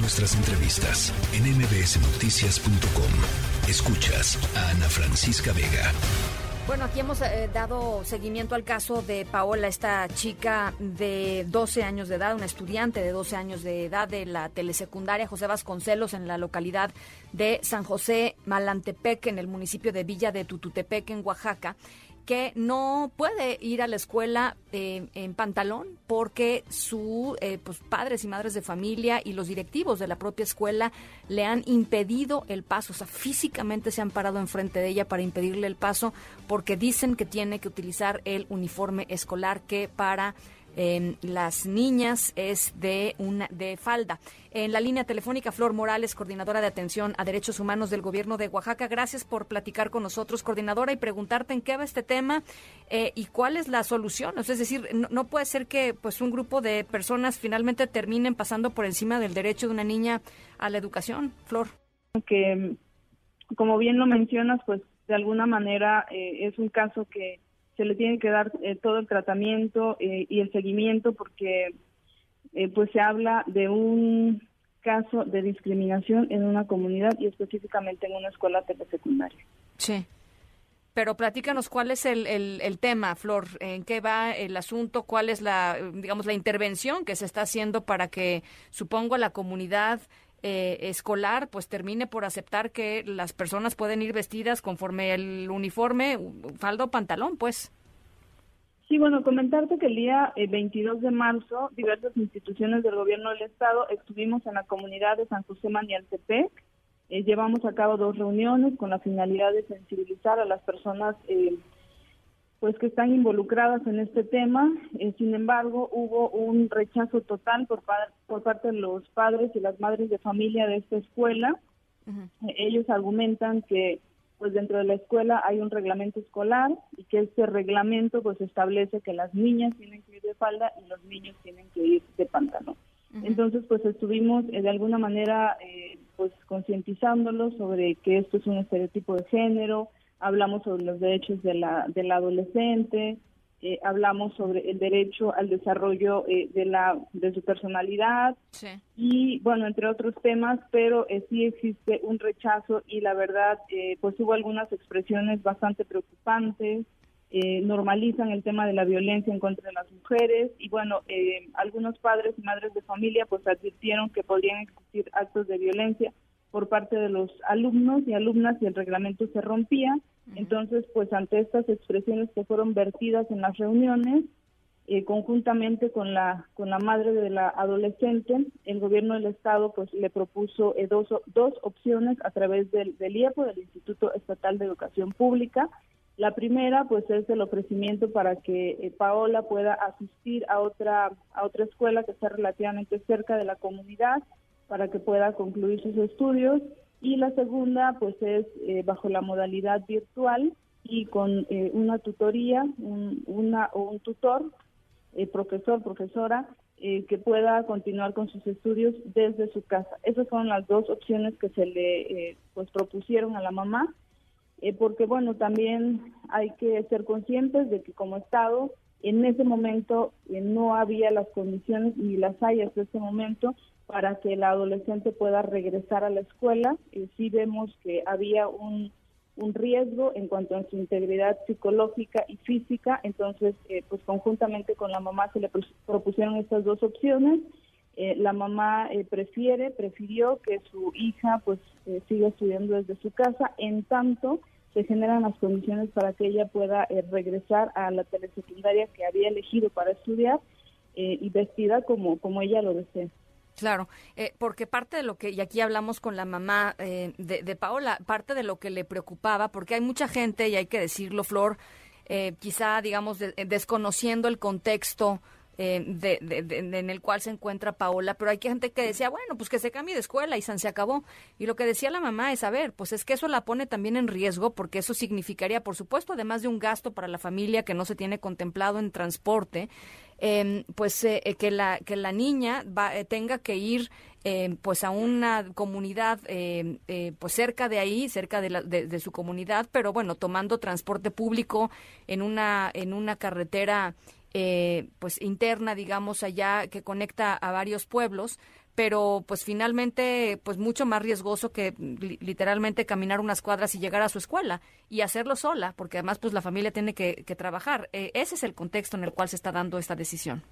Nuestras entrevistas en mbsnoticias.com. Escuchas a Ana Francisca Vega. Bueno, aquí hemos eh, dado seguimiento al caso de Paola, esta chica de 12 años de edad, una estudiante de 12 años de edad de la telesecundaria José Vasconcelos en la localidad de San José Malantepec, en el municipio de Villa de Tututepec, en Oaxaca que no puede ir a la escuela eh, en pantalón porque sus eh, pues, padres y madres de familia y los directivos de la propia escuela le han impedido el paso, o sea, físicamente se han parado enfrente de ella para impedirle el paso porque dicen que tiene que utilizar el uniforme escolar que para las niñas es de una de falda. En la línea telefónica Flor Morales, coordinadora de atención a derechos humanos del gobierno de Oaxaca. Gracias por platicar con nosotros, coordinadora, y preguntarte en qué va este tema eh, y cuál es la solución. es decir, no, puede ser que pues un grupo de personas finalmente terminen pasando por encima del derecho de una niña a la educación. Flor. Que como bien lo mencionas, pues de alguna manera eh, es un caso que se le tiene que dar eh, todo el tratamiento eh, y el seguimiento porque eh, pues se habla de un caso de discriminación en una comunidad y específicamente en una escuela telesecundaria. Sí. Pero platícanos cuál es el, el, tema, Flor, en qué va el asunto, cuál es la, digamos, la intervención que se está haciendo para que, supongo, la comunidad escolar pues termine por aceptar que las personas pueden ir vestidas conforme el uniforme, faldo o pantalón, pues. Sí, bueno, comentarte que el día 22 eh, de marzo diversas instituciones del gobierno del estado estuvimos en la comunidad de San José Manialtepec. Eh, llevamos a cabo dos reuniones con la finalidad de sensibilizar a las personas eh, pues que están involucradas en este tema. Eh, sin embargo, hubo un rechazo total por, por parte de los padres y las madres de familia de esta escuela. Ellos argumentan que pues dentro de la escuela hay un reglamento escolar y que este reglamento pues establece que las niñas tienen que ir de falda y los niños tienen que ir de pantalón. Entonces pues estuvimos eh, de alguna manera eh, pues concientizándolos sobre que esto es un estereotipo de género, hablamos sobre los derechos de la, del adolescente, eh, hablamos sobre el derecho al desarrollo eh, de la de su personalidad y bueno entre otros temas pero eh, sí existe un rechazo y la verdad pues hubo algunas expresiones bastante preocupantes normalizan el tema de la violencia en contra de las mujeres y bueno algunos padres y madres de familia pues advirtieron que podrían existir actos de violencia por parte de los alumnos y alumnas y el reglamento se rompía. Entonces, pues ante estas expresiones que fueron vertidas en las reuniones, eh, conjuntamente con la con la madre de la adolescente, el gobierno del estado pues le propuso eh, dos, dos opciones a través del, del IEPO, del Instituto Estatal de Educación Pública. La primera pues es el ofrecimiento para que eh, Paola pueda asistir a otra a otra escuela que está relativamente cerca de la comunidad para que pueda concluir sus estudios. Y la segunda pues es eh, bajo la modalidad virtual y con eh, una tutoría un, una o un tutor eh, profesor profesora que pueda continuar con sus estudios desde su casa. Esas son las dos opciones que se le pues propusieron a la mamá porque bueno también hay que ser conscientes de que como estado en ese momento no había las condiciones ni las hay hasta este momento para que la adolescente pueda regresar a la escuela. y sí vemos que había un, un riesgo en cuanto a su integridad psicológica y física, entonces eh, pues conjuntamente con la mamá se le propusieron estas dos opciones. Eh, la mamá eh, prefiere, prefirió que su hija pues siga estudiando desde su casa, en tanto se generan las condiciones para que ella pueda regresar a la telesecundaria que había elegido para estudiar y vestida como, como ella lo desea. Claro, eh, porque parte de lo que, y aquí hablamos con la mamá eh, de, Paola, parte de lo que le preocupaba, porque hay mucha gente, y hay que decirlo, Flor, eh, quizá, digamos, desconociendo el contexto de, en el cual se encuentra Paola, pero hay gente que decía, bueno, pues que se cambie de escuela y se acabó. Y lo que decía la mamá es, a ver, pues es que eso la pone también en riesgo, porque eso significaría, por supuesto, además de un gasto para la familia que no se tiene contemplado en transporte, Em, pues eh, eh, que la que la niña va, eh, tenga que ir em, pues a una comunidad em, pues cerca de ahí cerca de, la, de, su comunidad pero bueno tomando transporte público en una en una carretera pues interna digamos allá que conecta a varios pueblos pero pues finalmente pues mucho más riesgoso que literalmente caminar unas cuadras y llegar a su escuela y hacerlo sola, porque además pues la familia tiene que, trabajar. Eh, ese es el contexto en el cual se está dando esta decisión.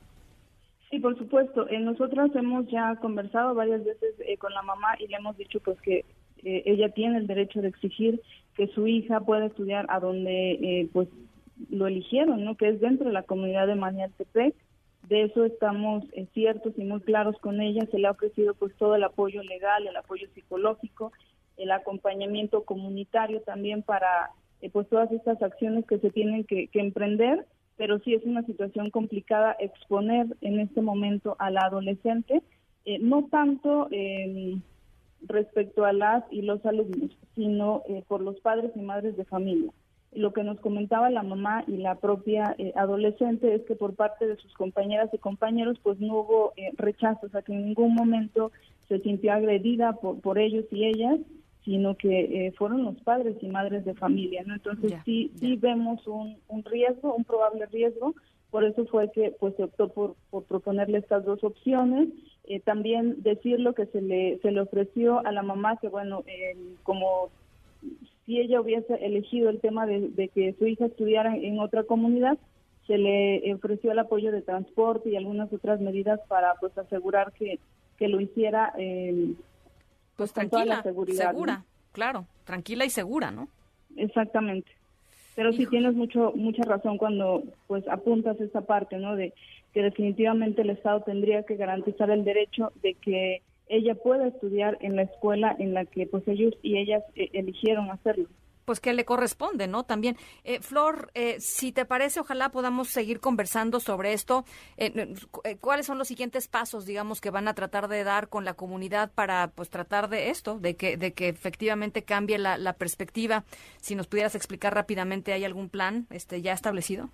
Sí, por supuesto. Eh, nosotras hemos ya conversado varias veces eh, con la mamá y le hemos dicho pues que eh, ella tiene el derecho de exigir que su hija pueda estudiar a donde pues lo eligieron, ¿no? Que es dentro de la comunidad de Manialtepec. De eso estamos eh, ciertos y muy claros con ella. Se le ha ofrecido pues todo el apoyo legal, el apoyo psicológico, el acompañamiento comunitario también para pues todas estas acciones que se tienen que, emprender. Pero sí es una situación complicada exponer en este momento a la adolescente, no tanto respecto a las y los alumnos, sino eh, por los padres y madres de familia. Lo que nos comentaba la mamá y la propia eh, adolescente es que por parte de sus compañeras y compañeros pues no hubo eh, rechazo, o sea que en ningún momento se sintió agredida por, por ellos y ellas, sino que fueron los padres y madres de familia, ¿no? Entonces sí, sí vemos un, un riesgo, un probable riesgo, por eso fue que pues se optó por, por proponerle estas dos opciones. Eh, también decir lo que se le, se le ofreció a la mamá, que bueno, como si ella hubiese elegido el tema de, que su hija estudiara en otra comunidad, se le ofreció el apoyo de transporte y algunas otras medidas para pues asegurar que, que lo hiciera eh, pues tranquila, segura, claro, tranquila y segura, ¿no? Exactamente. Pero sí tienes mucho mucha razón cuando pues apuntas esa parte, ¿no? De que definitivamente el Estado tendría que garantizar el derecho de que ella pueda estudiar en la escuela en la que pues ellos y ellas eh, eligieron hacerlo pues que le corresponde, ¿no? También, eh, Flor, eh, si te parece, ojalá podamos seguir conversando sobre esto. ¿Cuáles son los siguientes pasos, digamos, que van a tratar de dar con la comunidad para, pues, tratar de esto, de que, de que efectivamente cambie la, la perspectiva? Si nos pudieras explicar rápidamente, ¿hay algún plan, este, ya establecido?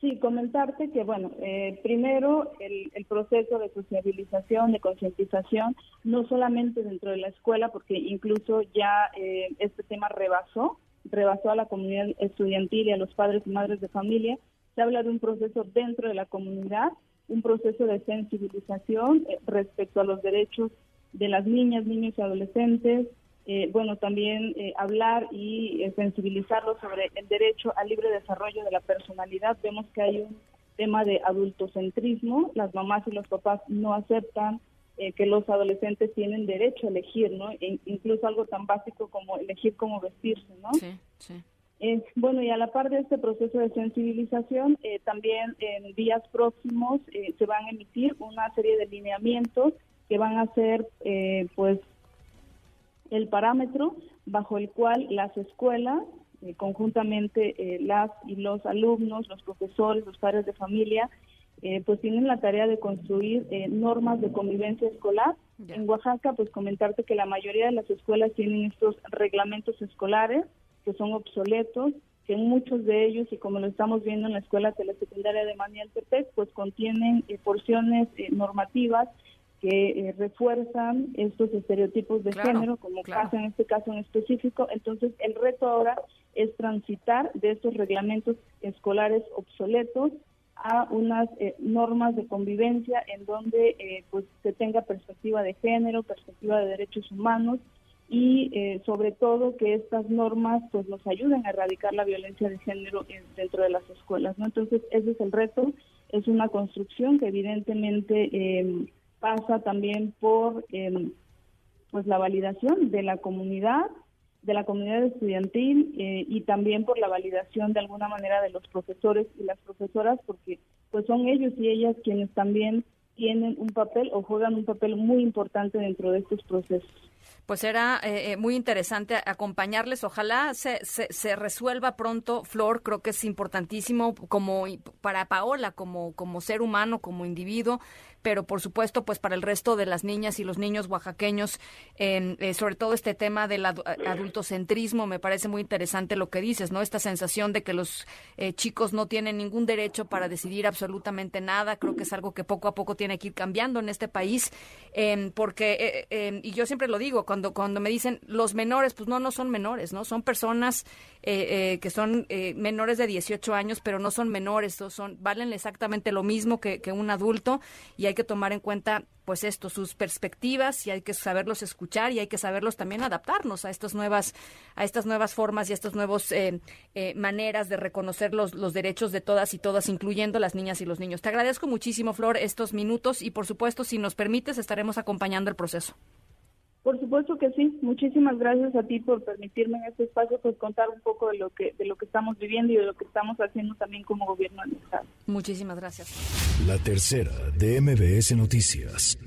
Sí, comentarte que, bueno, eh, primero el, proceso de sociabilización, de concientización, no solamente dentro de la escuela, porque incluso ya eh, este tema rebasó, rebasó a la comunidad estudiantil y a los padres y madres de familia. Se habla de un proceso dentro de la comunidad, un proceso de sensibilización eh, respecto a los derechos de las niñas, niños y adolescentes, eh, bueno, también eh, hablar y eh, sensibilizarlos sobre el derecho al libre desarrollo de la personalidad. Vemos que hay un tema de adultocentrismo, las mamás y los papás no aceptan que los adolescentes tienen derecho a elegir, ¿no? E incluso algo tan básico como elegir cómo vestirse, ¿no? Sí, sí. bueno, y a la par de este proceso de sensibilización, también en días próximos se van a emitir una serie de lineamientos que van a ser, pues, el parámetro bajo el cual las escuelas, eh, conjuntamente eh, las y los alumnos, los profesores, los padres de familia, eh, pues tienen la tarea de construir normas de convivencia escolar. En Oaxaca, pues comentarte que la mayoría de las escuelas tienen estos reglamentos escolares que son obsoletos, que muchos de ellos, y como lo estamos viendo en la escuela telesecundaria de Maniel Tepec, pues contienen porciones normativas que eh, refuerzan estos estereotipos de género, como pasa en este caso en específico. Entonces, el reto ahora es transitar de estos reglamentos escolares obsoletos a unas eh, normas de convivencia en donde eh, pues se tenga perspectiva de género, perspectiva de derechos humanos y sobre todo que estas normas pues nos ayuden a erradicar la violencia de género dentro de las escuelas, ¿no? Entonces, ese es el reto, es una construcción que evidentemente pasa también por em, pues la validación de la comunidad, de la comunidad estudiantil eh, y también por la validación de alguna manera de los profesores y las profesoras, porque pues son ellos y ellas quienes también tienen un papel o juegan un papel muy importante dentro de estos procesos pues era eh, eh, muy interesante acompañarles. Ojalá se, se, se, resuelva pronto, Flor. Creo que es importantísimo como para Paola, como, como ser humano, como individuo, pero por supuesto, pues para el resto de las niñas y los niños oaxaqueños, en, eh, sobre todo este tema del adultocentrismo, me parece muy interesante lo que dices, ¿no? Esta sensación de que los eh, chicos no tienen ningún derecho para decidir absolutamente nada, creo que es algo que poco a poco tiene que ir cambiando en este país, em, porque, eh, em, y yo siempre lo digo, cuando, cuando me dicen los menores, pues no, no son menores, ¿no? Son personas que son menores de 18 años, pero no son menores, son, valen exactamente lo mismo que, que un adulto, y hay hay que tomar en cuenta pues esto, sus perspectivas y hay que saberlos escuchar y hay que saberlos también adaptarnos a estas nuevas, a estas nuevas formas y a estas nuevas eh, eh, maneras de reconocer los, los derechos de todas y todas, incluyendo las niñas y los niños. Te agradezco muchísimo, Flor, estos minutos y por supuesto, si nos permites, estaremos acompañando el proceso. Por supuesto que sí. Muchísimas gracias a ti por permitirme en este espacio pues contar un poco de lo que de lo que estamos viviendo y de lo que estamos haciendo también como gobierno del estado. Muchísimas gracias. La tercera de MBS Noticias.